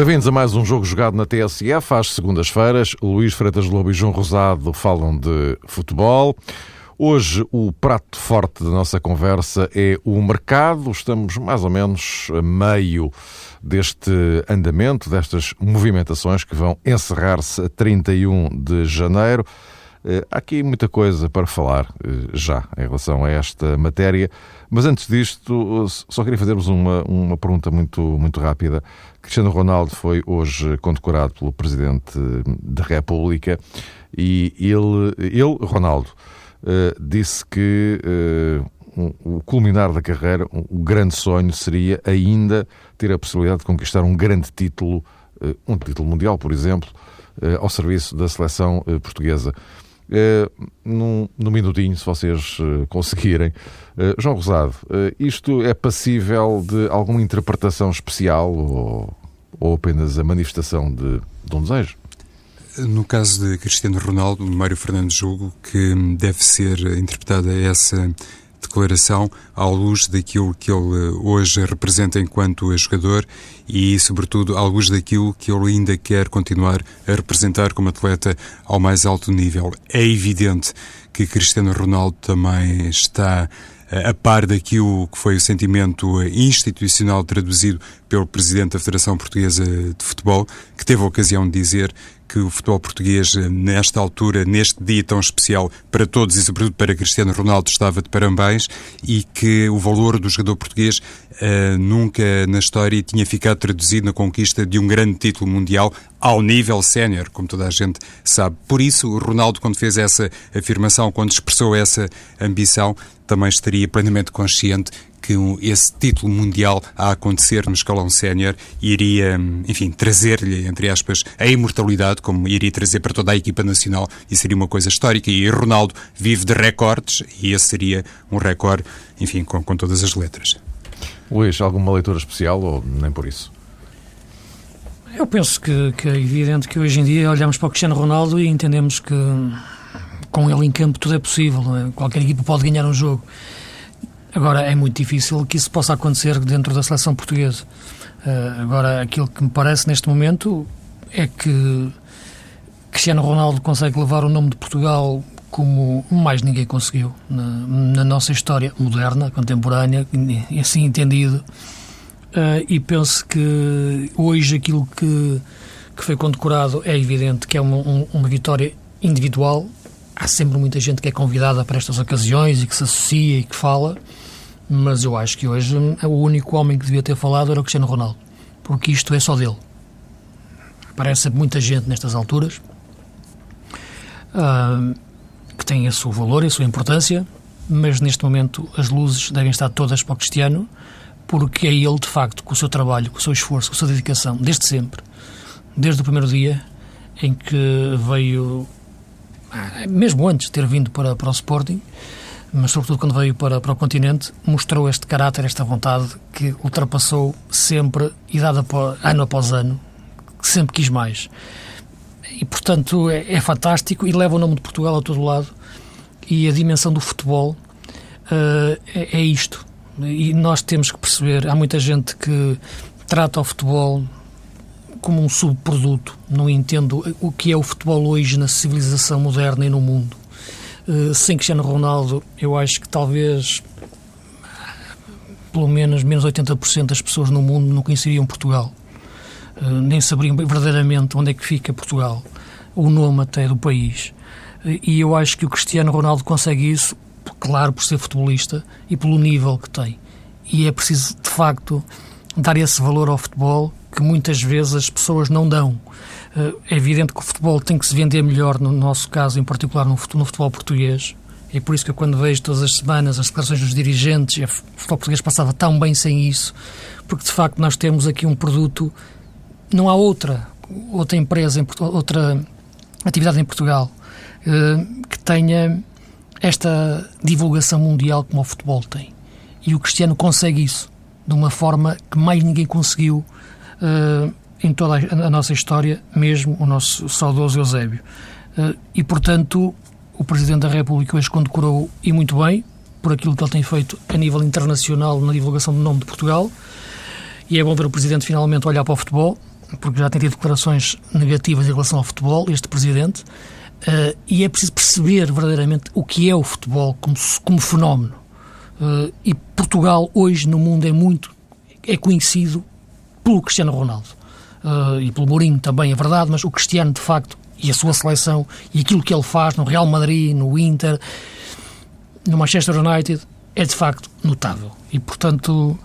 Bem-vindos a mais um jogo jogado na TSF. Às segundas-feiras, Luís Freitas Lobo e João Rosado falam de futebol. Hoje, o prato forte da nossa conversa é o mercado. Estamos mais ou menos a meio deste andamento, destas movimentações que vão encerrar-se a 31 de janeiro. Eh, há aqui muita coisa para falar eh, já em relação a esta matéria, mas antes disto, só queria fazer-vos uma, uma pergunta muito, muito rápida. Cristiano Ronaldo foi hoje condecorado pelo Presidente da República e ele, ele Ronaldo, eh, disse que o culminar da carreira, o grande sonho seria ainda ter a possibilidade de conquistar um grande título, um título mundial, por exemplo, ao serviço da seleção portuguesa. Uh, num, num minutinho, se vocês uh, conseguirem. Uh, João Rosado, isto é passível de alguma interpretação especial ou, ou apenas a manifestação de, de um desejo? No caso de Cristiano Ronaldo, Mário Fernandes julgo que deve ser interpretada essa declaração à luz daquilo que ele hoje representa enquanto jogador e, sobretudo, à luz daquilo que ele ainda quer continuar a representar como atleta ao mais alto nível. É evidente que Cristiano Ronaldo também está a par daquilo que foi o sentimento institucional traduzido pelo Presidente da Federação Portuguesa de Futebol, que teve a ocasião de dizer que o futebol português, nesta altura, neste dia tão especial para todos e sobretudo para Cristiano Ronaldo, estava de parabéns e que o valor do jogador português uh, nunca na história tinha ficado traduzido na conquista de um grande título mundial ao nível sénior, como toda a gente sabe. Por isso, o Ronaldo, quando fez essa afirmação, quando expressou essa ambição, também estaria plenamente consciente que esse título mundial a acontecer no escalão sénior iria, enfim, trazer-lhe, entre aspas, a imortalidade, como iria trazer para toda a equipa nacional, e seria uma coisa histórica. E Ronaldo vive de recordes, e esse seria um recorde, enfim, com, com todas as letras. Luís, alguma leitura especial ou nem por isso? Eu penso que, que, é evidente que hoje em dia olhamos para o Cristiano Ronaldo e entendemos que com ele em campo tudo é possível. É? Qualquer equipa pode ganhar um jogo. Agora, é muito difícil que isso possa acontecer dentro da seleção portuguesa. Uh, agora, aquilo que me parece neste momento é que Cristiano Ronaldo consegue levar o nome de Portugal como mais ninguém conseguiu na, na nossa história moderna, contemporânea, assim entendido. Uh, e penso que hoje aquilo que, que foi condecorado é evidente que é uma, um, uma vitória individual. Há sempre muita gente que é convidada para estas ocasiões e que se associa e que fala, mas eu acho que hoje o único homem que devia ter falado era o Cristiano Ronaldo, porque isto é só dele. Aparece muita gente nestas alturas uh, que tem a seu valor e a sua importância, mas neste momento as luzes devem estar todas para o Cristiano, porque é ele, de facto, com o seu trabalho, com o seu esforço, com a sua dedicação, desde sempre, desde o primeiro dia em que veio, mesmo antes de ter vindo para, para o Sporting, mas sobretudo quando veio para, para o continente, mostrou este caráter, esta vontade que ultrapassou sempre, e dada ano após ano, que sempre quis mais. E, portanto, é, é, fantástico e leva o nome de Portugal a todo lado. E a dimensão do futebol uh, é, é isto. E nós temos que perceber, há muita gente que trata o futebol como um subproduto, não entendo o que é o futebol hoje na civilização moderna e no mundo. Uh, sem Cristiano Ronaldo, eu acho que talvez pelo menos menos 80% das pessoas no mundo não conheceriam Portugal. Uh, nem saberiam verdadeiramente onde é que fica Portugal, o nome até do país. Uh, e eu acho que o Cristiano Ronaldo consegue isso claro, por ser futebolista e pelo nível que tem. E é preciso, de facto, dar esse valor ao futebol que muitas vezes as pessoas não dão. Eh, é evidente que o futebol tem que se vender melhor, no nosso caso, em particular no futebol português. É por isso que eu, quando vejo todas as semanas as declarações dos dirigentes, e o futebol português passava tão bem sem isso, porque de facto nós temos aqui um produto, não há outra, outra empresa, outra atividade em Portugal eh, que tenha esta divulgação mundial como o futebol tem. E o Cristiano consegue isso de uma forma que mais ninguém conseguiu uh, em toda a, a, nossa história, mesmo o nosso saudoso Eusébio. Uh, e, portanto, o Presidente da República hoje condecorou, e muito bem, por aquilo que ele tem feito a nível internacional na divulgação do nome de Portugal. E é bom ver o Presidente finalmente olhar para o futebol, porque já tem tido declarações negativas em relação ao futebol, este presidente, uh, e é preciso perceber verdadeiramente o que é o futebol como, como fenómeno. Uh, e Portugal hoje no mundo é muito é conhecido pelo Cristiano Ronaldo uh, e pelo Mourinho também, é verdade, mas o Cristiano de facto e a sua seleção e aquilo que ele faz no Real Madrid, no Inter, no Manchester United é de facto notável. E portanto,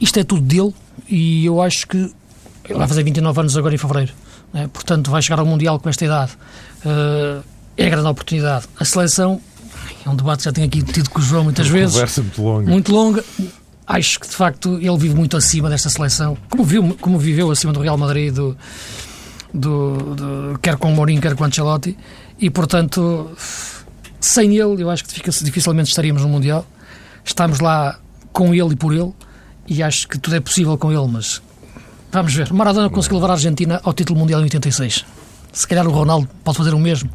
isto é tudo dele e eu acho que ele vai fazer 29 anos agora em fevereiro. Né? Portanto, vai chegar ao Mundial com esta idade. Uh, é a grande oportunidade. A seleção é um debate que já tenho aqui tido com o João muitas vezes. Conversa muito longa. Muito longa. Acho que de facto ele vive muito acima desta seleção, como, viu, como viveu acima do Real Madrid, do, do, do, quer com o Mourinho, quer com o Ancelotti, e portanto, sem ele, eu acho que dificilmente estaríamos no Mundial. Estamos lá com ele e por ele, e acho que tudo é possível com ele, mas vamos ver. Maradona conseguiu levar a Argentina ao título mundial em 86. Se calhar o Ronaldo pode fazer o mesmo.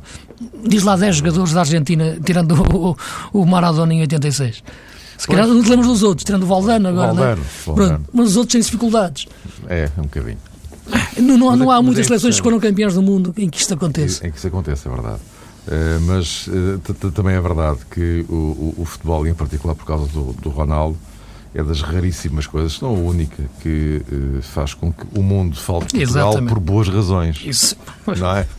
Diz lá 10 jogadores da Argentina, tirando o, o Maradona em 86. Se calhar não te lembras dos outros, tirando o Valdano agora, Valdano, né? Valdano. mas os outros têm dificuldades. É, um bocadinho. Não, não, não há é muitas seleções que foram campeãs do mundo em que isto aconteça. Em que isso aconteça, é verdade. Uh, mas uh, também é verdade que o, o, o, futebol, em particular por causa do, do, Ronaldo, é das raríssimas coisas, não a única, que uh, faz com que o mundo fale de Portugal Exatamente. por boas razões. Isso. Não é?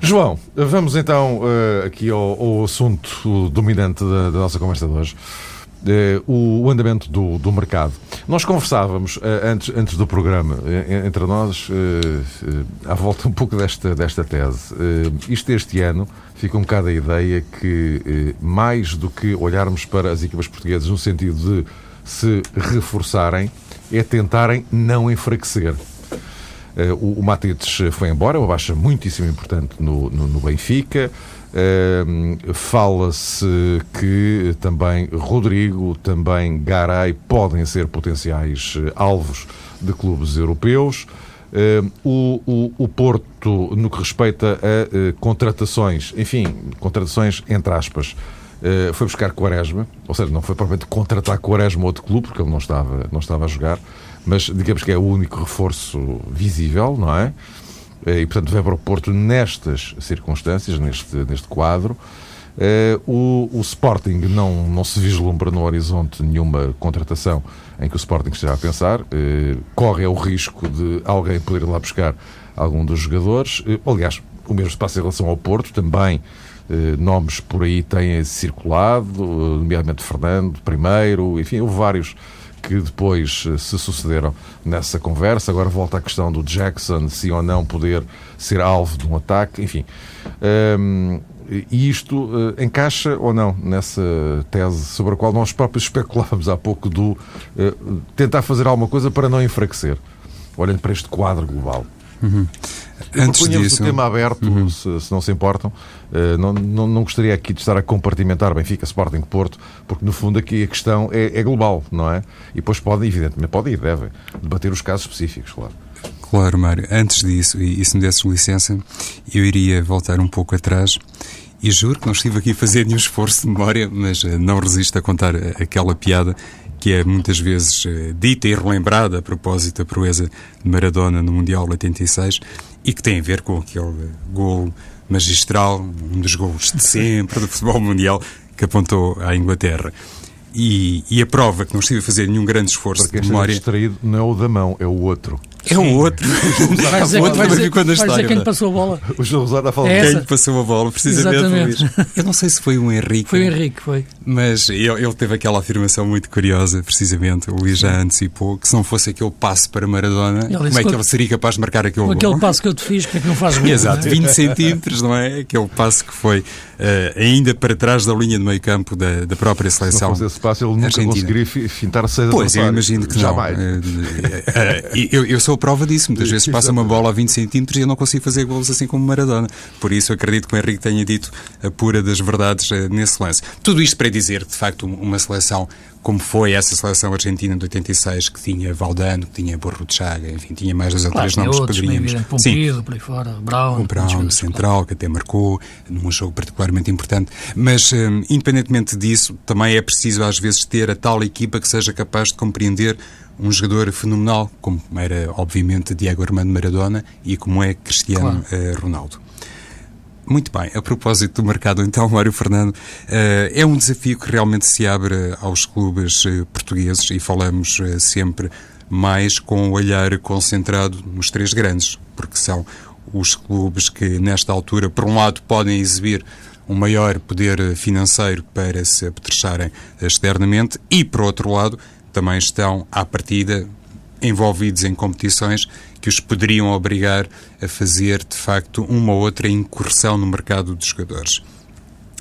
João, vamos então aqui ao, ao assunto dominante da, da nossa conversa de hoje. Uh, o andamento do, do mercado. Nós conversávamos uh, antes, antes do programa, uh, entre nós, à volta um pouco desta, desta tese. isto este ano fica um bocado a ideia que, mais do que olharmos para as equipas portuguesas no sentido de se reforçarem, é tentarem não enfraquecer. O, o Matites foi embora, uma baixa muitíssimo importante no, no, no Benfica. Uh, Fala-se que também Rodrigo, também Garay podem ser potenciais eh, alvos de clubes europeus. Uh, o, o, o, Porto, no que respeita a uh, contratações, enfim, contratações entre aspas, foi buscar Quaresma, ou seja, não foi propriamente contratar Quaresma outro clube, porque ele não estava, não estava a jogar, mas digamos que é o único reforço visível, não é? Eh, e, portanto, vem para o Porto nestas circunstâncias, neste, neste quadro. Uh, o, o, Sporting não, não se vislumbra no horizonte nenhuma contratação em que o Sporting esteja a pensar. Uh, corre o risco de alguém poder ir lá buscar algum dos jogadores. Aliás, o mesmo se passa em relação ao Porto, também nomes por aí têm circulado, nomeadamente Fernando, primeiro, enfim, houve vários que depois eh, se sucederam nessa conversa. Agora volta à questão do Jackson, se ou não poder ser alvo de um ataque, enfim. Um, e isto uh, encaixa ou não nessa tese sobre a qual nós próprios especulávamos há pouco do uh, tentar fazer alguma coisa para não enfraquecer, olhando para este quadro global? Uhum. Antes disso... o tema aberto, uhum. se, se, não se importam. Uh, não, não, não, gostaria aqui de estar a compartimentar Benfica, Sporting, Porto, porque no fundo aqui a questão é, é global, não é? E depois podem, evidentemente, podem e devem debater os casos específicos, claro. Claro, Mário. Antes disso, e, e se me desses licença, eu iria voltar um pouco atrás e juro que não estive aqui a fazer nenhum esforço de memória, mas uh, não resisto a contar aquela piada que é muitas vezes uh, dita e relembrada a propósito da proeza de Maradona no Mundial 86 e que tem a ver com aquele gol magistral, um dos gols de sempre do futebol mundial que apontou à Inglaterra. E, e, a prova que não estive a fazer nenhum grande esforço Porque de memória. distraído não é o da mão, é o outro. É o outro. Vai dizer, outro vai dizer, quando a história. Vai dizer quem lhe passou a bola. O João Rosado a falar é quem lhe passou a bola, precisamente. Eu não sei se foi o Henrique. Foi o Henrique, foi. Mas ele, ele, teve aquela afirmação muito curiosa, precisamente. O Luís já antecipou que se não fosse aquele passo para Maradona, como é que ele seria capaz de marcar aquele gol? aquele passo que eu te fiz, como é que não faz gol? Exato, 20 centímetros, não é? Aquele passo que foi uh, ainda para trás da linha de meio campo da, da própria seleção. Se não fosse esse passo, ele nunca Argentina. conseguiria fintar a saída Pois, eu imagino que Jamais. não. Uh, uh, eu, eu sou prova disso, muitas vezes passa uma bola a 20 centímetros e eu não consigo fazer golos assim como Maradona. Por isso acredito que o Henrique tenha dito a pura das verdades uh, nesse lance. Tudo isto para dizer que, de facto, uma seleção como foi essa seleção argentina de 86, que tinha Valdano, que tinha Borro de Chaga, enfim, tinha mais dois ou três nomes outros, que poderíamos... Sim, por aí fora, Brown... O Brown, central, que até marcou num jogo particularmente importante. Mas, um, independentemente disso, também é preciso às vezes ter a tal equipa que seja capaz de compreender um jogador fenomenal, como era, obviamente, Diego Armando Maradona e como é Cristiano claro. uh, Ronaldo. Muito bem, a propósito do mercado, então, Mário Fernando, uh, é um desafio que realmente se abre aos clubes uh, portugueses e falamos sempre mais com o olhar concentrado nos três grandes, porque são os clubes que, nesta altura, por um lado, podem exibir um maior poder financeiro para se apetrecharem externamente e, por outro lado, também estão, à partida, envolvidos em competições que os poderiam obrigar a fazer, de facto, uma ou outra incursão no mercado dos jogadores.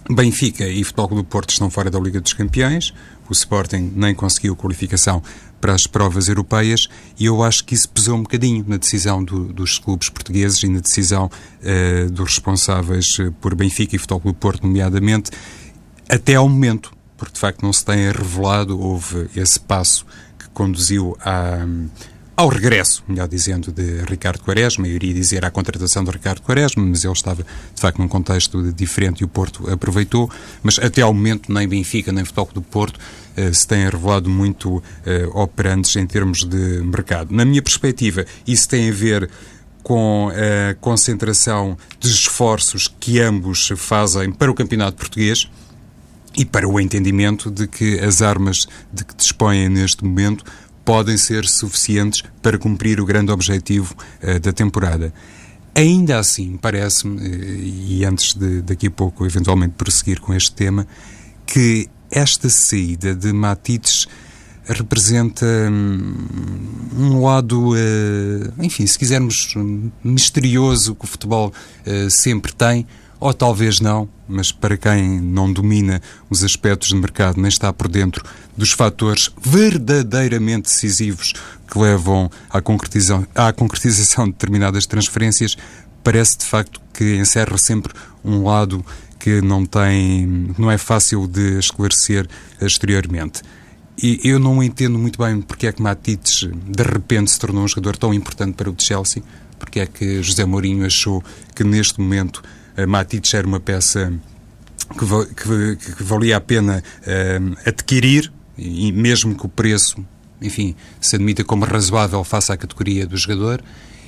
Benfica e Futebol Clube do Porto estão fora da Liga dos Campeões, o Sporting nem conseguiu qualificação para as provas europeias. E eu acho que isso pesou um bocadinho na decisão do, dos clubes portugueses e na decisão uh, dos responsáveis eh, por Benfica e Futebol Clube Porto, nomeadamente, até ao momento, porque de facto não se tem revelado, houve esse passo que conduziu a ao regresso, melhor dizendo, de Ricardo Quaresma, eu iria dizer à contratação de Ricardo Quaresma, mas ele estava, de facto, num contexto diferente e o Porto aproveitou, mas até ao momento nem Benfica nem Futebol do Porto eh, se têm revelado muito eh, operantes em termos de mercado. Na minha perspectiva, isso tem a ver com a concentração de esforços que ambos fazem para o campeonato português e para o entendimento de que as armas de que dispõem neste momento podem ser suficientes para cumprir o grande objetivo uh, da temporada. Ainda assim, parece-me, e antes de daqui a pouco eventualmente prosseguir com este tema, que esta saída de Matites representa hum, um lado, uh, enfim, se quisermos, misterioso que o futebol sempre tem, ou talvez não, mas para quem não domina os aspectos de mercado nem está por dentro dos fatores verdadeiramente decisivos que levam à concretização, à concretização de determinadas transferências, parece de facto que encerra sempre um lado que não tem, não é fácil de esclarecer exteriormente. E eu não entendo muito bem porque é que Matites de repente se tornou um jogador tão importante para o Chelsea, porque é que José Mourinho achou que neste momento Matites era uma peça que, que, que valia a pena uh, adquirir, e mesmo que o preço, enfim, se admita como razoável face à categoria do jogador.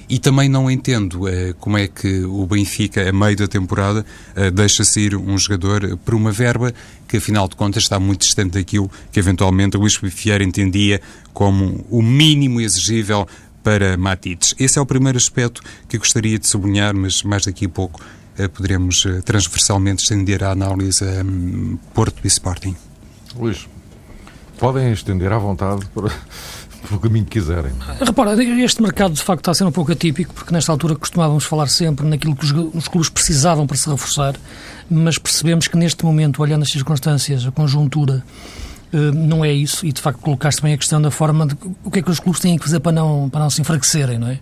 E também não entendo uh, como é que o Benfica, a meio da temporada, uh, deixa sair um jogador por uma verba que, afinal de contas, está muito distante daquilo que, eventualmente, Luís Vieira entendia como o mínimo exigível para Matites. Esse é o primeiro aspecto que gostaria de sublinhar, mas mais daqui a pouco eh, poderemos eh, transversalmente estender a análise a um, Porto e Sporting. Luís, podem estender à vontade para pelo caminho que quiserem. Repara, este mercado de facto está a ser um pouco atípico, porque nesta altura costumávamos falar sempre naquilo que os, os clubes precisavam para se reforçar, mas percebemos que neste momento, olhando as circunstâncias, a conjuntura, eh, não é isso, e de facto colocaste bem a questão da forma de o que é que os clubes têm que fazer para não, para não se enfraquecerem, não é?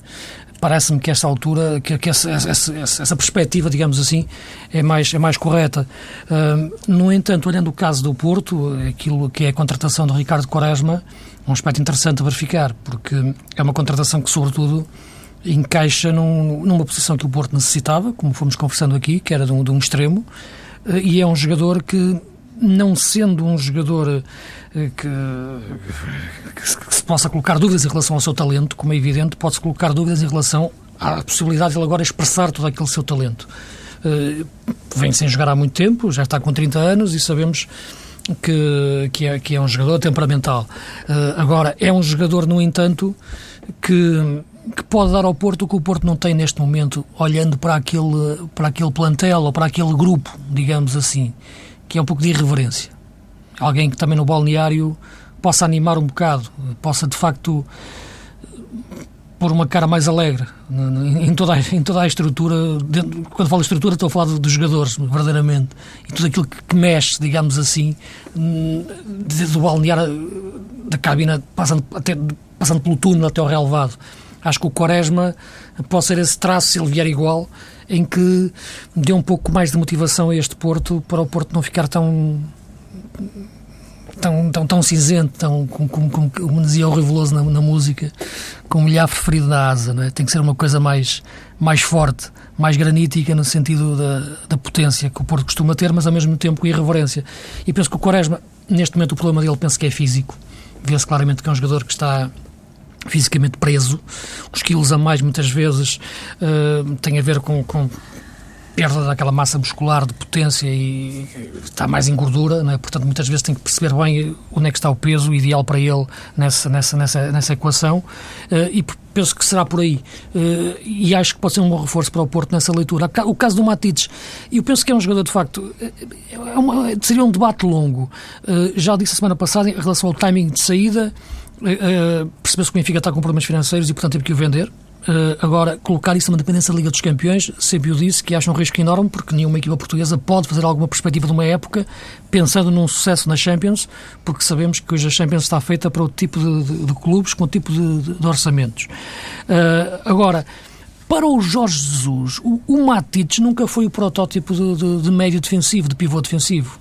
Parece-me que esta altura, que, que essa, essa, essa, perspectiva, digamos assim, é mais, é mais correta. Uh, no entanto, olhando o caso do Porto, aquilo que é a contratação do Ricardo Quaresma, um aspecto interessante a verificar, porque é uma contratação que, sobretudo, encaixa num, numa posição que o Porto necessitava, como fomos conversando aqui, que era de um, de um extremo, uh, e é um jogador que, não sendo um jogador que, que, se possa colocar dúvidas em relação ao seu talento, como é evidente, pode-se colocar dúvidas em relação à possibilidade de ele agora expressar todo aquele seu talento. Uh, vem sem jogar há muito tempo, já está com 30 anos e sabemos que, que, é, que é um jogador temperamental. Uh, agora, é um jogador, no entanto, que, que pode dar ao Porto o que o Porto não tem neste momento, olhando para aquele, para aquele plantel ou para aquele grupo, digamos assim, que é um pouco de irreverência alguém que também no balneário possa animar um bocado, possa de facto pôr uma cara mais alegre em toda a, em toda a estrutura. Quando falo estrutura, estou a falar dos jogadores, verdadeiramente. E tudo aquilo que, mexe, digamos assim, do balneário, da cabina, passando, até, passando pelo túnel até ao relevado. Acho que o Quaresma pode ser esse traço, se ele vier igual, em que dê um pouco mais de motivação a este Porto, para o Porto não ficar tão tão, tão, tão cinzento, tão, como, como, como dizia o Riveloso na, na música, com o milhar preferido da asa. Não é? Tem que ser uma coisa mais, mais forte, mais granítica no sentido da, da potência que o Porto costuma ter, mas ao mesmo tempo com irreverência. E penso que o Quaresma, neste momento, o problema dele penso que é físico. Vê-se claramente que é um jogador que está fisicamente preso. Os quilos a mais, muitas vezes, uh, têm a ver com, com perda daquela massa muscular de potência e está mais em gordura, é? portanto muitas vezes tem que perceber bem onde é que está o peso ideal para ele nessa, nessa, nessa, nessa equação uh, e penso que será por aí uh, e acho que pode ser um bom reforço para o Porto nessa leitura. O caso do Matites, eu penso que é um jogador de facto, é uma, seria um debate longo. Uh, já disse a semana passada em relação ao timing de saída, Uh, percebeu-se que o Benfica está com problemas financeiros e, portanto, teve que o vender. Uh, agora, colocar isso numa dependência da Liga dos Campeões, sempre o disse que acha um risco enorme, porque nenhuma equipa portuguesa pode fazer alguma perspectiva de uma época pensando num sucesso na Champions, porque sabemos que hoje a Champions está feita para outro tipo de, de, de clubes, com outro tipo de, de orçamentos. Uh, agora, para o Jorge Jesus, o, o Matites nunca foi o protótipo de, médio defensivo, de pivô defensivo.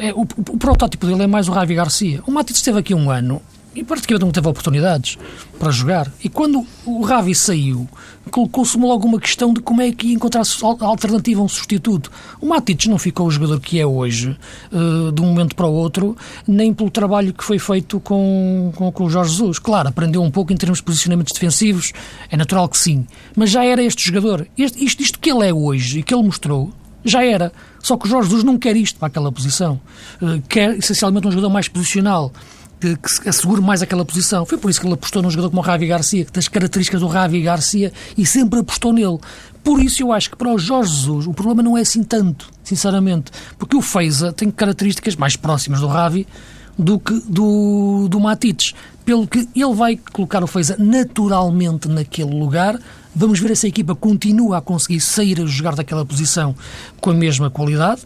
É, o, o, protótipo dele é mais o Ravi Garcia. O Matites esteve aqui um ano e praticamente não teve oportunidades para jogar. E quando o Ravi saiu, colocou-se logo uma questão de como é que ia encontrar a alternativa, um substituto. O Matites não ficou o jogador que é hoje, uh, de um momento para o outro, nem pelo trabalho que foi feito com, com, com o Jorge Jesus. Claro, aprendeu um pouco em termos de posicionamentos defensivos, é natural que sim, mas já era este jogador. Este, isto, isto que ele é hoje e que ele mostrou, já era. Só que o Jorge Jesus não quer isto para aquela posição. Uh, quer essencialmente um jogador mais posicional que, que assegure mais aquela posição. Foi por isso que ele apostou num jogador como o Ravi Garcia, que tem as características do Ravi Garcia, e sempre apostou nele. Por isso eu acho que para o Jorge Jesus o problema não é assim tanto, sinceramente, porque o Feiza tem características mais próximas do Ravi do que do, do Matites. Pelo que ele vai colocar o Feiza naturalmente naquele lugar. Vamos ver se a equipa continua a conseguir sair a jogar daquela posição com a mesma qualidade.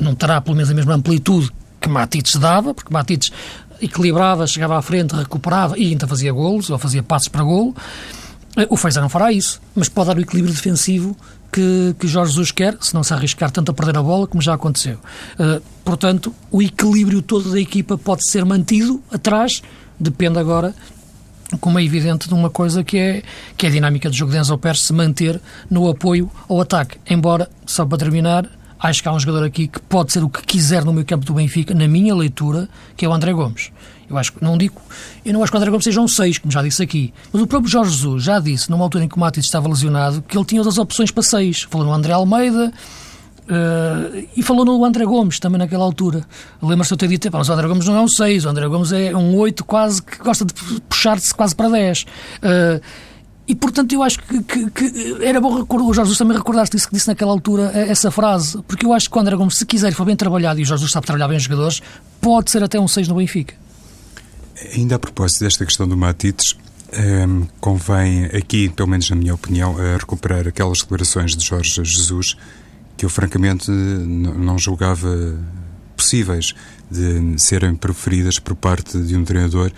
Não terá pelo menos a mesma amplitude que Matites dava, porque Matites equilibrava, chegava à frente, recuperava e ainda fazia golos, ou fazia passos para golo. Eh, o Feiza não fará isso, mas pode dar o equilíbrio defensivo que, que Jorge Jesus quer, se não se arriscar tanto a perder a bola como já aconteceu. Uh, portanto, o equilíbrio todo da equipa pode ser mantido atrás, depende agora, como é evidente, de uma coisa que é, que é a dinâmica do jogo de Enzo Pérez se manter no apoio ao ataque. Embora, só para terminar, acho que há um jogador aqui que pode ser o que quiser no meio campo do Benfica, na minha leitura, que é o André Gomes. Eu acho que não digo, eu não acho que o André Gomes seja um 6, como já disse aqui, mas o próprio Jorge Jesus já disse, numa altura em que o Matis estava lesionado, que ele tinha outras opções para 6. Falou no André Almeida, Uh, e falou no André Gomes também naquela altura. Lembra-se eu ter dito: mas o André Gomes não é um 6, o André Gomes é um 8, quase que gosta de puxar-se quase para 10. Uh, e, portanto, eu acho que, que, que era bom recordar, o Jorge Jesus também recordaste isso que disse naquela altura, eh, essa frase, porque eu acho que o André Gomes, se quiser for bem trabalhado, e o Jorge Jesus sabe trabalhar bem os jogadores, pode ser até um 6 no Benfica. Ainda a propósito desta questão do Matites, um, ehm, convém aqui, pelo menos na minha opinião, recuperar aquelas declarações de Jorge Jesus que eu francamente não julgava possíveis de serem preferidas por parte de um treinador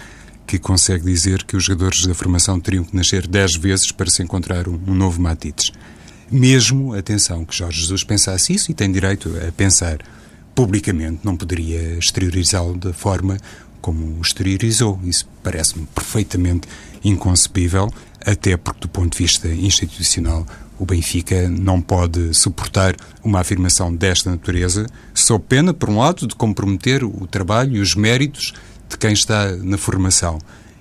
que consegue dizer que os jogadores da formação teriam que nascer dez vezes para se encontrar um, um novo Matites. Mesmo, atenção, que Jorge Jesus pensasse isso e tem direito a pensar publicamente, não poderia exteriorizá-lo da forma como o exteriorizou. Isso parece-me perfeitamente inconcebível, até porque, do ponto de vista institucional, o Benfica não pode suportar uma afirmação desta natureza, sob pena, por um lado, de comprometer o trabalho e os méritos de quem está na formação.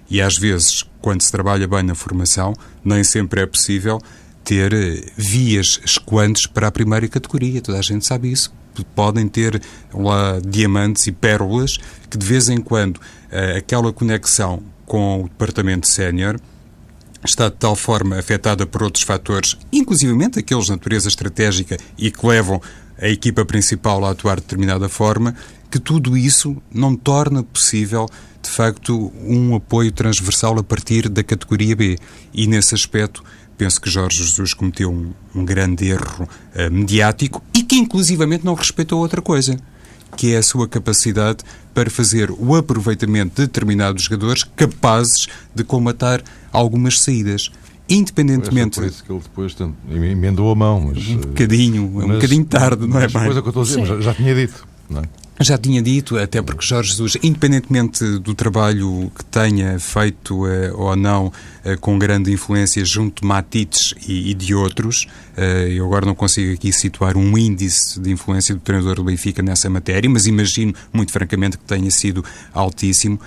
E às vezes, quando se trabalha bem na formação, nem sempre é possível ter eh, vias escoantes para a primeira categoria. Toda a gente sabe isso. Podem ter lá diamantes e pérolas que de vez em quando eh, aquela conexão com o departamento sénior está de tal forma afetada por outros fatores, inclusivamente aqueles de natureza estratégica e que levam a equipa principal a atuar de determinada forma, que tudo isso não torna possível, de facto, um apoio transversal a partir da categoria B. E nesse aspecto, penso que Jorge Jesus cometeu um, um grande erro uh, mediático e que, inclusivamente, não respeitou outra coisa, que é a sua capacidade para fazer o aproveitamento de determinados jogadores capazes de comatar algumas saídas independentemente. Foi isso que ele depois emendou a mão. Mas, um bocadinho, mas, um bocadinho tarde, não é mais? Coisa que eu estou a dizer, já, já, tinha dito. Não é? Já tinha dito, até porque Jorge Jesus, independentemente do trabalho que tenha feito eh, ou não eh, com grande influência junto de Matites e, e de outros, eh, eu agora não consigo aqui situar um índice de influência do treinador do Benfica nessa matéria, mas imagino, muito francamente, que tenha sido altíssimo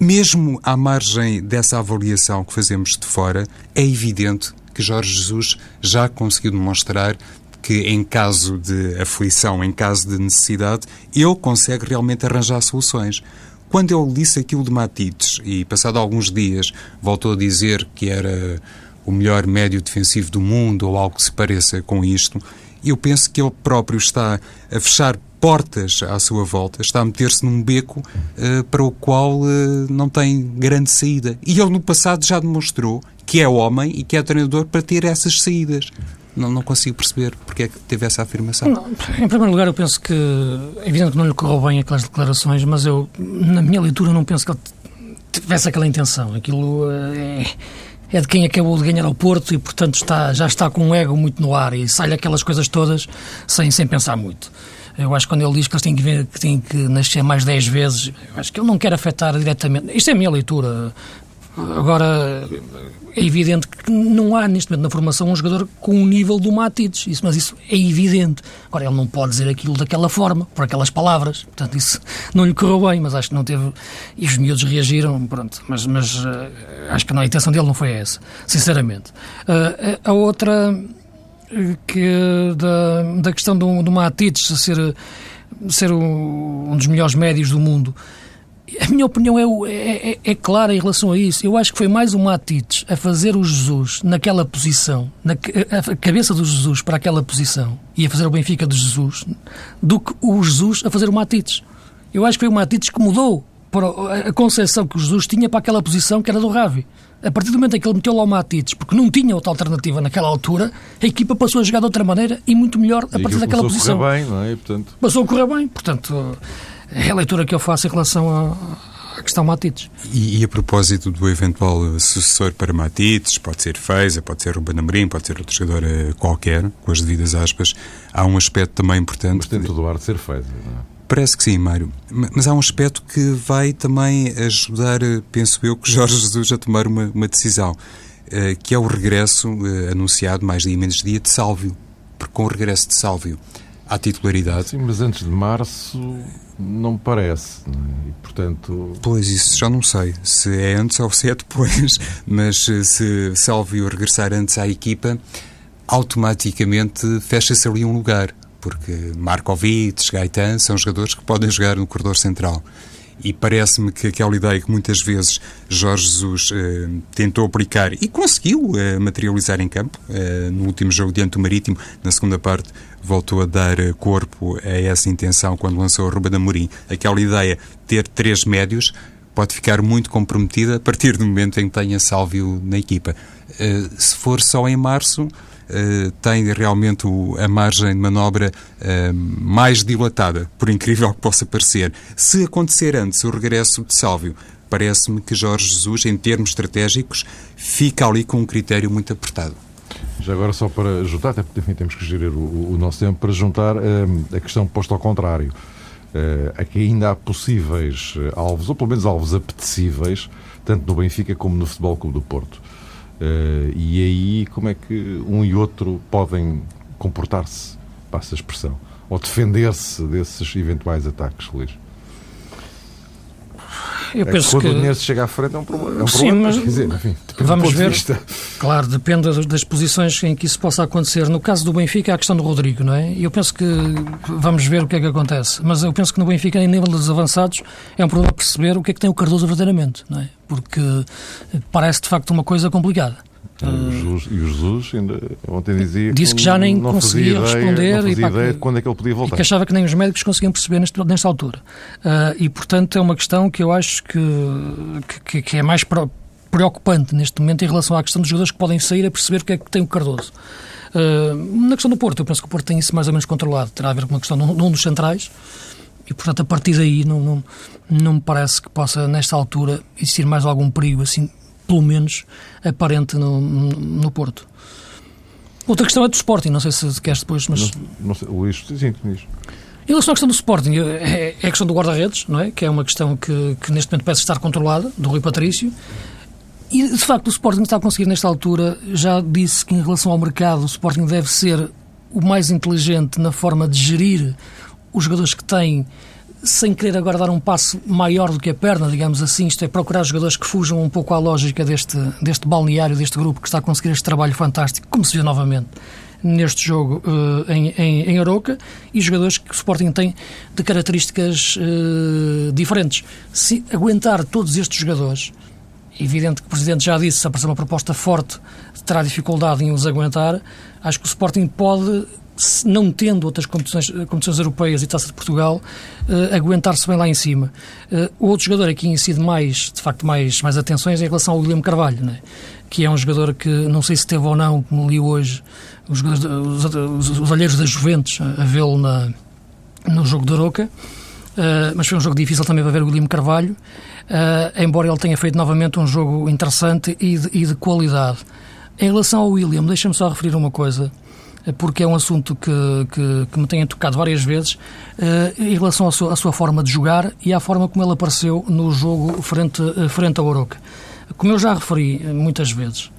mesmo à margem dessa avaliação que fazemos de fora, é evidente que Jorge Jesus já conseguiu demonstrar que em caso de aflição, em caso de necessidade, ele consegue realmente arranjar soluções. Quando ele disse aquilo de Matites e, passado alguns dias, voltou a dizer que era o melhor médio defensivo do mundo ou algo que se pareça com isto, eu penso que ele próprio está a fechar portas à sua volta, está a meter-se num beco uh, para o qual uh, não tem grande saída. E ele no passado já demonstrou que é homem e que é treinador para ter essas saídas. Não, não consigo perceber porque é que teve essa afirmação. Não, em primeiro lugar, eu penso que é evidente que não lhe correu bem aquelas declarações, mas eu, na minha leitura, não penso que ele tivesse aquela intenção. Aquilo eh, é, é de quem acabou de ganhar ao Porto e, portanto, está, já está com um ego muito no ar e sai aquelas coisas todas sem, sem pensar muito. Eu acho que quando ele diz que eles têm que, ver, que, têm que nascer mais 10 vezes, eu acho que ele não quer afetar diretamente. Isto é a minha leitura. Agora, é evidente que não há neste momento na formação um jogador com o nível do Matides, isso, mas isso é evidente. Agora, ele não pode dizer aquilo daquela forma, por aquelas palavras, portanto, isso não lhe correu bem, mas acho que não teve. E os miúdos reagiram, pronto, mas, mas uh, acho que não, a intenção dele não foi essa, sinceramente. Uh, a outra, que da, da questão do, do Matides ser, ser um dos melhores médios do mundo a minha opinião é, é, é, é, clara em relação a isso. Eu acho que foi mais o Matites a fazer o Jesus naquela posição, na a cabeça do Jesus para aquela posição e a fazer o Benfica de Jesus, do que o Jesus a fazer o Matites. Eu acho que foi o Matites que mudou para a concepção que o Jesus tinha para aquela posição que era do Ravi. A partir do momento em que ele meteu lá o Matites, porque não tinha outra alternativa naquela altura, a equipa passou a jogar de outra maneira e muito melhor a partir daquela posição. Passou a correr bem, não é? portanto... Passou a correr bem, portanto é a leitura que eu faço em relação à questão Matites. E, e, a propósito do eventual sucessor para Matites, pode ser Feiza, pode ser Ruben Amorim, pode ser outro jogador eh, qualquer, com as devidas aspas, há um aspecto também importante... Mas tem todo o ar de ser Feiza, não é? Parece que sim, Mário. Mas há um aspecto que vai também ajudar, eh, penso eu, que Jorge Jesus a tomar uma, uma decisão, eh, que é o regresso anunciado mais dia menos dia de Sálvio. Porque com o regresso de Sálvio à titularidade... Sim, mas antes de março não parece. Não é? E, portanto... Pois, isso já não sei se é antes ou se é depois, mas eh, se Salvio regressar antes à equipa, automaticamente fecha-se ali um lugar, porque Markovic, Gaetan são jogadores que podem jogar no corredor central. E parece-me que aquela ideia que muitas vezes Jorge Jesus eh, tentou aplicar e conseguiu eh, materializar em campo, eh, no último jogo diante do Marítimo, na segunda parte, voltou a dar eh, corpo a essa intenção quando lançou o Ruben Amorim. Aquela ideia de ter três médios pode ficar muito comprometida a partir do momento em que tenha Sálvio na equipa. Eh, se for só em março, uh, tem realmente o, a margem de manobra uh, mais dilatada, por incrível que possa parecer. Se acontecer antes o regresso de Sálvio, parece-me que Jorge Jesus, em termos estratégicos, fica ali com um critério muito apertado. Já agora, só para juntar, até porque enfim, temos que gerir o, o nosso tempo, para juntar a questão posta ao contrário. Uh, aqui ainda há possíveis alvos, ou pelo menos alvos apetecíveis, tanto no Benfica como no Futebol Clube do Porto. Uh, e aí, como é que um e outro podem comportar-se, passa a expressão, ou defender-se desses eventuais ataques, Luís? Eu é penso quando que... o dinheiro chega à frente é um problema. É um Sim, problema, mas dizer, enfim, vamos ver. Claro, depende das posições em que isso possa acontecer. No caso do Benfica, há a questão do Rodrigo, não é? Eu penso que vamos ver o que é que acontece. Mas eu penso que no Benfica, em nível dos avançados, é um problema perceber o que é que tem o Cardoso verdadeiramente, não é? Porque parece de facto uma coisa complicada. E Jesus, e o Jesus ainda ontem dizia disse que já nem não conseguia ideia, responder não fazia e ideia de quando é que ele podia voltar. E que achava que nem os médicos conseguiam perceber neste, nesta altura. Uh, e portanto é uma questão que eu acho que, que, que é mais preocupante neste momento em relação à questão dos jogadores que podem sair a perceber o que é que tem o Cardoso. Uh, na questão do Porto, eu penso que o Porto tem isso mais ou menos controlado. Terá a ver com uma questão num, num dos centrais. E, portanto, a partir daí, não, não, não me parece que possa, nesta altura, existir mais algum perigo assim pelo menos aparente no, no Porto. Outra questão é do Sporting, não sei se queres depois, mas... Não, não sei, Luís, sim, sim, Em relação à questão do Sporting, é, é a questão do guarda-redes, não é? Que é uma questão que, que neste momento parece estar controlada, do Rui Patrício. E, de facto, o Sporting está a conseguir, nesta altura, já disse que em relação ao mercado, o Sporting deve ser o mais inteligente na forma de gerir os jogadores que tem sem querer agora dar um passo maior do que a perna, digamos assim, isto é procurar jogadores que fujam um pouco à lógica deste, deste balneário, deste grupo que está a conseguir este trabalho fantástico, como se viu novamente neste jogo uh, em, em, em Aroca, e jogadores que o Sporting tem de características uh, diferentes. Se aguentar todos estes jogadores, evidente que o Presidente já disse, se aparecer uma proposta forte, terá dificuldade em os aguentar, acho que o Sporting pode não tendo outras competições, competições europeias e Taça de Portugal, uh, aguentar-se bem lá em cima. Uh, o outro jogador aqui incide mais, de facto, mais, mais atenções é em relação ao William Carvalho, né? que é um jogador que, não sei se teve ou não, como li hoje, os, os, os, os olheiros da Juventus a, vê-lo no jogo de Aroca, uh, mas foi um jogo difícil também para ver o William Carvalho, embora ele tenha feito novamente um jogo interessante e de, e de qualidade. Em relação ao William, deixa-me só referir uma coisa porque é um assunto que, que, que me tem tocado várias vezes uh, em relação à sua, à sua, forma de jogar e à forma como ele apareceu no jogo frente, uh, frente ao Oroca. Como eu já referi muitas vezes,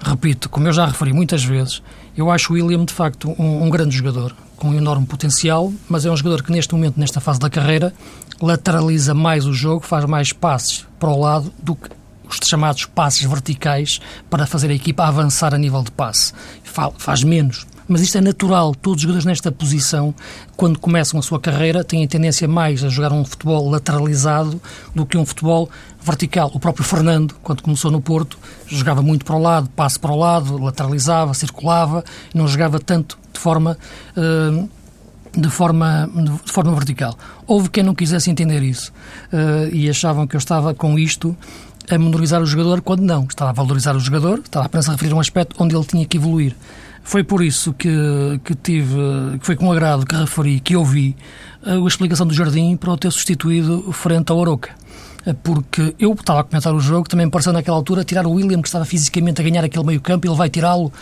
repito, como eu já referi muitas vezes, eu acho o William de facto um, um grande jogador, com um enorme potencial, mas é um jogador que neste momento, nesta fase da carreira, lateraliza mais o jogo, faz mais passes para o lado do que os chamados passes verticais para fazer a equipa avançar a nível de passe. Faz menos mas isto é natural. Todos os jogadores nesta posição, quando começam a sua carreira, têm a tendência mais a jogar um futebol lateralizado do que um futebol vertical. O próprio Fernando, quando começou no Porto, jogava muito para o lado, passe para o lado, lateralizava, circulava, não jogava tanto de forma. Uh, de forma, de forma vertical. Houve quem não quisesse entender isso uh, e achavam que eu estava com isto a menorizar o jogador, quando não. Estava a valorizar o jogador, estava apenas a referir um aspecto onde ele tinha que evoluir. Foi por isso que, que tive, que foi com agrado que referi, que ouvi a explicação do Jardim para o ter substituído frente ao Oroca porque eu estava a comentar o jogo, também me pareceu naquela altura tirar o William, que estava fisicamente a ganhar aquele meio campo, ele vai tirá-lo.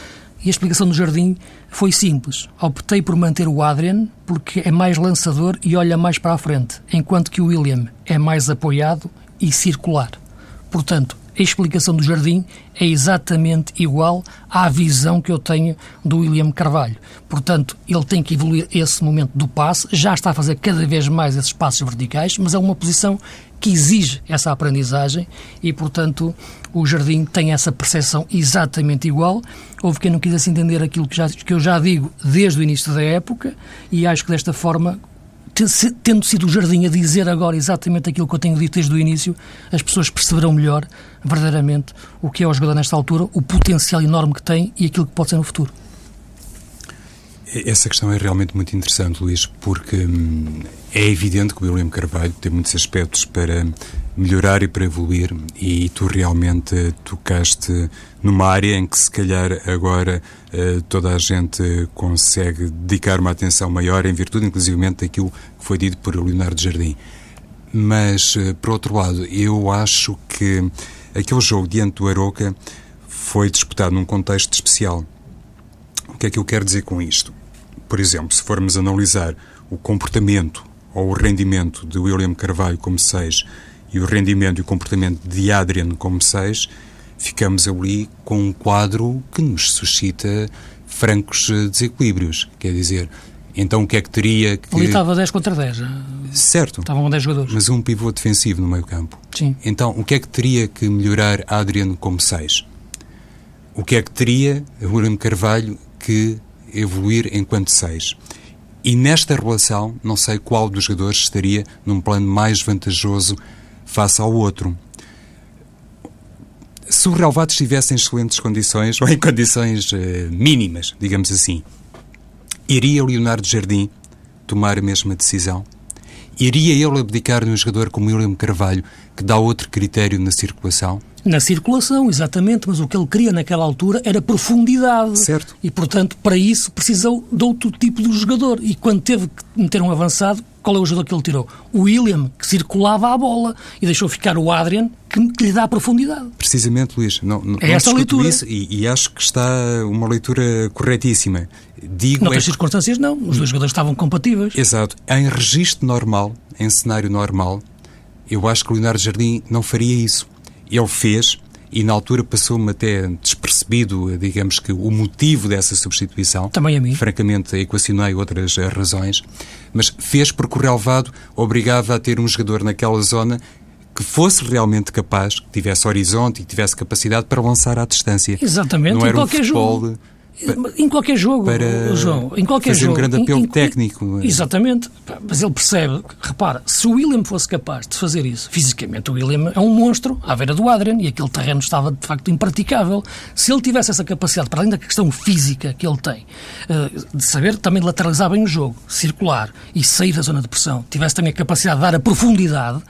E a explicação do Jardim foi simples. Optei por manter o Adrian, porque é mais lançador e olha mais para a frente, enquanto que o William é mais apoiado e circular. Portanto, a explicação do Jardim é exatamente igual à visão que eu tenho do William Carvalho. Portanto, ele tem que evoluir esse momento do passe, já está a fazer cada vez mais esses passos verticais, mas é uma posição que exige essa aprendizagem e, portanto, o Jardim tem essa percepção exatamente igual. Houve quem não quisesse entender aquilo que, já, que eu já digo desde o início da época e acho que desta forma tendo sido o Jardim a dizer agora exatamente aquilo que eu tenho dito desde o início, as pessoas perceberão melhor, verdadeiramente, o que é o jogador nesta altura, o potencial enorme que tem e aquilo que pode ser no futuro. Essa questão é realmente muito interessante, Luís, porque hum, é evidente que o William Carvalho tem muitos aspectos para melhorar e para evoluir, e tu realmente tocaste numa área em que, se calhar, agora uh, toda a gente consegue dedicar uma atenção maior, em virtude, inclusivamente, daquilo que foi dito por Leonardo Jardim. Mas, uh, por outro lado, eu acho que aquele jogo diante do Aroca foi disputado num contexto especial. O que é que eu quero dizer com isto? por exemplo, se formos analisar o comportamento ou o rendimento de William Carvalho como 6 e o rendimento e o comportamento de Adrian como 6, ficamos ali com um quadro que nos suscita francos eh, desequilíbrios. Quer dizer, então o que é que teria que. Ali estava 10 contra 10. Eh, certo. Estavam 10 jogadores. Mas um pivô defensivo no meio campo. Sim. Então o que é que teria que melhorar Adrian como 6? O que é que teria William Carvalho que evoluir enquanto seis. E nesta relação, não sei qual dos jogadores estaria num plano mais vantajoso face ao outro. Se o relevado estivesse em excelentes condições, ou em condições uh, mínimas, digamos assim, iria Leonardo Jardim tomar a mesma decisão? Iria ele abdicar num jogador como William Carvalho, que dá outro critério na circulação? Na circulação, exatamente, mas o que ele queria naquela altura era profundidade. Certo. E, portanto, para isso precisou de outro tipo de jogador. E quando teve que meter um avançado, qual é o jogador que ele tirou? O William, que circulava a bola e deixou ficar o Adrian, que, que lhe dá profundidade. Precisamente, Luís. Não, não, é essa leitura. Isso e, e, acho que está uma leitura corretíssima. Digo Noutras é... circunstâncias, não. Os dois jogadores estavam compatíveis. Exato. Em registro normal, em cenário normal, eu acho que o Leonardo Jardim não faria isso. Ele fez, e na altura passou-me até percebido, digamos que, o motivo dessa substituição. Também a mim. Francamente, equacionei outras razões. Mas fez porque o relevado obrigava a ter um jogador naquela zona que fosse realmente capaz, que tivesse horizonte e que tivesse capacidade para lançar à distância. Exatamente, Não era qualquer um futebol jogo. Em qualquer jogo, para João, em qualquer fazer jogo. um grande apelo Em- em- técnico. Exatamente. Mas ele percebe, repara, se o William fosse capaz de fazer isso, fisicamente o William é um monstro à beira do Adrian e aquele terreno estava de facto impraticável. Se ele tivesse essa capacidade, para além da questão física que ele tem, eh, de saber também lateralizar bem o jogo, circular e sair da zona de pressão, tivesse também a capacidade de dar a profundidade,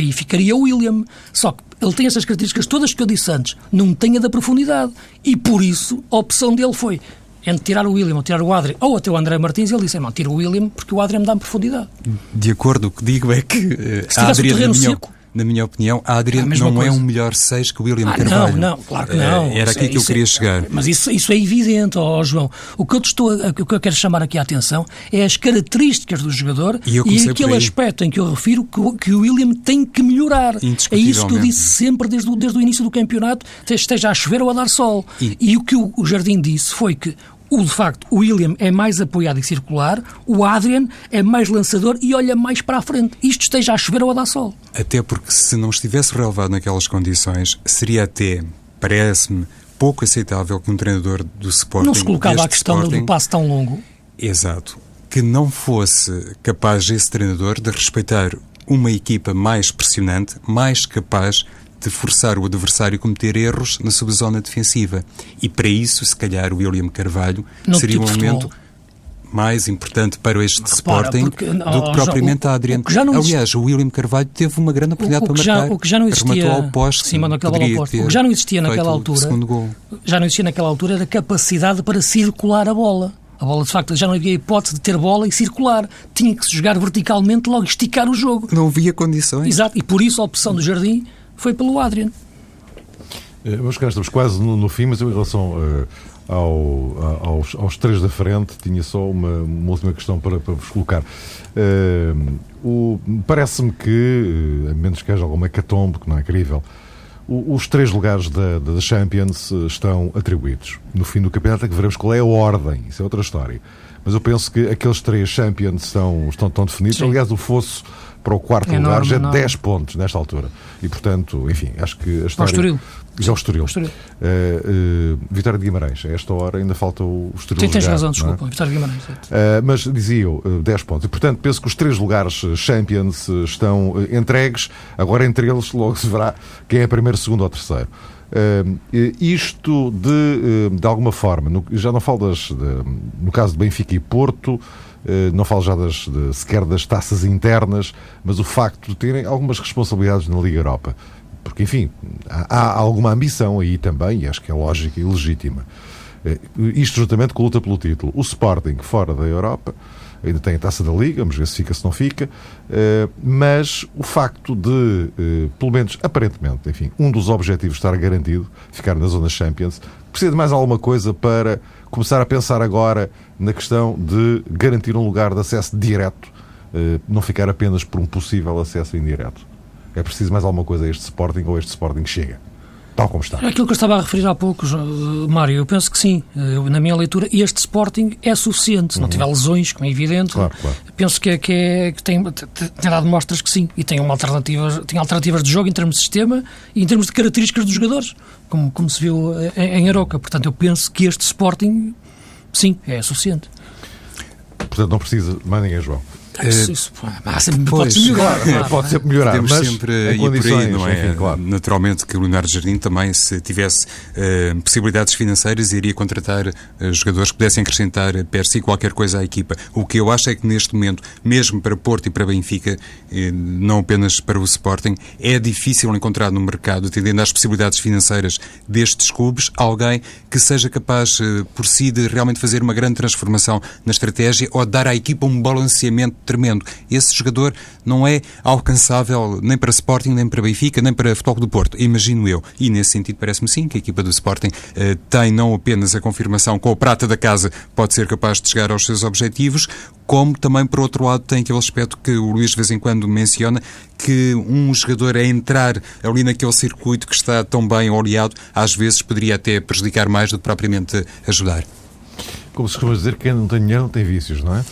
aí ficaria o William. Só que ele tem essas características todas que eu disse antes, não tem a da profundidade. E por isso a opção dele foi entre tirar o William ou tirar o Adrian, ou até o André Martins, ele disse, não, tira o William porque o Adrian me dá profundidade. De acordo, o que digo é que eh, Se a tivesse o Adriano, na terreno minha, seco. Na minha opinião, a Adriano a mesma não é coisa. um melhor 6 que o William Ah, Carvalho. não, não, claro que Eh, não. Era Isso aqui é- que eu é- queria chegar. Mas isso, isso é evidente, ó João. O que eu, estou, a- o que eu quero chamar aqui a atenção é as características do jogador E comecei aquele aspecto em que eu refiro que, o- que o William tem que melhorar. É isso que eu disse sempre desde o, desde o início do campeonato, esteja a chover ou a dar sol. E- E, o que o Jardim disse foi que o, de facto, o William é mais apoiado e circular, o Adrian é mais lançador e olha mais para a frente. Isto esteja a chover ou a dar sol. Até porque se não estivesse relevado naquelas condições, seria até, parece-me, pouco aceitável que um treinador do Sporting... Não se colocava a questão Sporting, do passe tão longo. Exato. Que não fosse capaz esse treinador de respeitar uma equipa mais pressionante, mais capaz de forçar o adversário a cometer erros na sua zona defensiva. E para isso, se calhar, o William Carvalho No seria um tipo elemento futebol. mais importante para este Repara, Sporting porque, do que propriamente João, a o- Adriano. o já não existe- Aliás, o William Carvalho teve uma grande oportunidade o que para já- marcar. o que já não existia- Rematou ao poste. Sim, mandou aquela bola ao poderia poste. O que já não existia naquela o altura- já não existia naquela altura era capacidade para circular a bola. A bola, de facto, já não havia hipótese de ter bola e circular. Tinha que se jogar verticalmente, logo esticar o jogo. Não havia condições. Exato. E por isso a opção do Jardim foi pelo Adrian. Eh, Meus caros, estamos quase no, no fim, mas eu, em relação eh, ao- aos, aos três da frente, tinha só uma, uma última questão para, para vos colocar. O- Parece-me que, a menos que haja alguma hecatombe, que não é crível, o- os três lugares da, da Champions estão atribuídos. No fim do campeonato é que veremos qual é a ordem, isso é outra história. Mas eu penso que aqueles três Champions estão, estão, estão definidos. Sim. Aliás, o fosso para o quarto lugar já é enorme. 10 pontos nesta altura. E, portanto, enfim, acho que a história... Estoril. Já o Estoril. Eh, eh, Vitória de Guimarães. A esta hora ainda falta o Estoril Sim, tens jogar, razão, é? desculpa. Vitória Guimarães. exato. Uh, mas dizia eu, uh, 10 pontos. E, portanto, penso que os três lugares uh, Champions uh, estão uh, entregues. Agora, entre eles, logo se verá quem é primeiro, segundo ou terceiro. Uh, isto, de, uh, de alguma forma, no- já não falo das, de- no caso de Benfica e Porto, uh, não falo já das, de- sequer das taças internas, mas o facto de terem algumas responsabilidades na Liga Europa. Porque, enfim, há, há alguma ambição aí também, e acho que é lógica e legítima. Eh, Isto juntamente com a luta pelo título. O Sporting, fora da Europa, ainda tem a taça da Liga, vamos ver se fica, se não fica, eh, mas o facto de, eh, pelo menos aparentemente, enfim, um dos objetivos estar garantido, ficar na zona Champions, precisa de mais alguma coisa para começar a pensar agora na questão de garantir um lugar de acesso direto, eh, não ficar apenas por um possível acesso indireto. É preciso mais alguma coisa a este Sporting ou este Sporting chega, tal como está. É Aquilo que eu estava a referir há pouco, Mário, eu penso que sim. Na minha leitura, este Sporting é suficiente. Se não tiver lesões, como é evidente, Claro, claro. penso que, é, que, é, que tem, tem dado mostras que sim. E tem, uma alternativa, tem alternativas de jogo em termos de sistema e em termos de características dos jogadores, como, como se viu em, em Aroca. Portanto, eu penso que este Sporting, sim, é suficiente. Portanto, não precisa mais ninguém, João. Isso, isso, há sempre pois, pode melhorar. Claro, pode sempre melhorar, Podemos mas sempre em ir por aí, não é? enfim, claro. Naturalmente que o Leonardo Jardim também, se tivesse eh, possibilidades financeiras, iria contratar eh, jogadores que pudessem acrescentar eh, per si qualquer coisa à equipa. O que eu acho é que neste momento, mesmo para Porto e para Benfica, eh, não apenas para o Sporting, é difícil encontrar no mercado, atendendo às possibilidades financeiras destes clubes, alguém que seja capaz eh, por si de realmente fazer uma grande transformação na estratégia ou dar à equipa um balanceamento tremendo. Esse jogador não é alcançável nem para Sporting, nem para Benfica, nem para Futebol do Porto, imagino eu. E nesse sentido parece-me sim que a equipa do Sporting eh, tem não apenas a confirmação com a prata da casa pode ser capaz de chegar aos seus objetivos, como também, por outro lado, tem aquele aspecto que o Luís de vez em quando menciona, que um jogador a entrar ali naquele circuito que está tão bem oleado, às vezes poderia até prejudicar mais do que propriamente ajudar. Como se costuma dizer, quem não tem dinheiro não tem vícios, não é?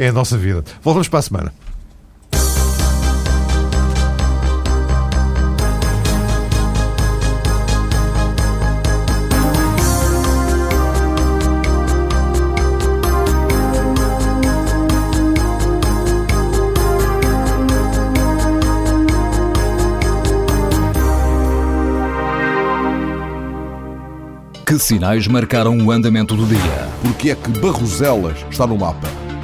É a nossa vida. Voltamos para a semana. Que sinais marcaram o andamento do dia? Porque é que Barroselas está no mapa?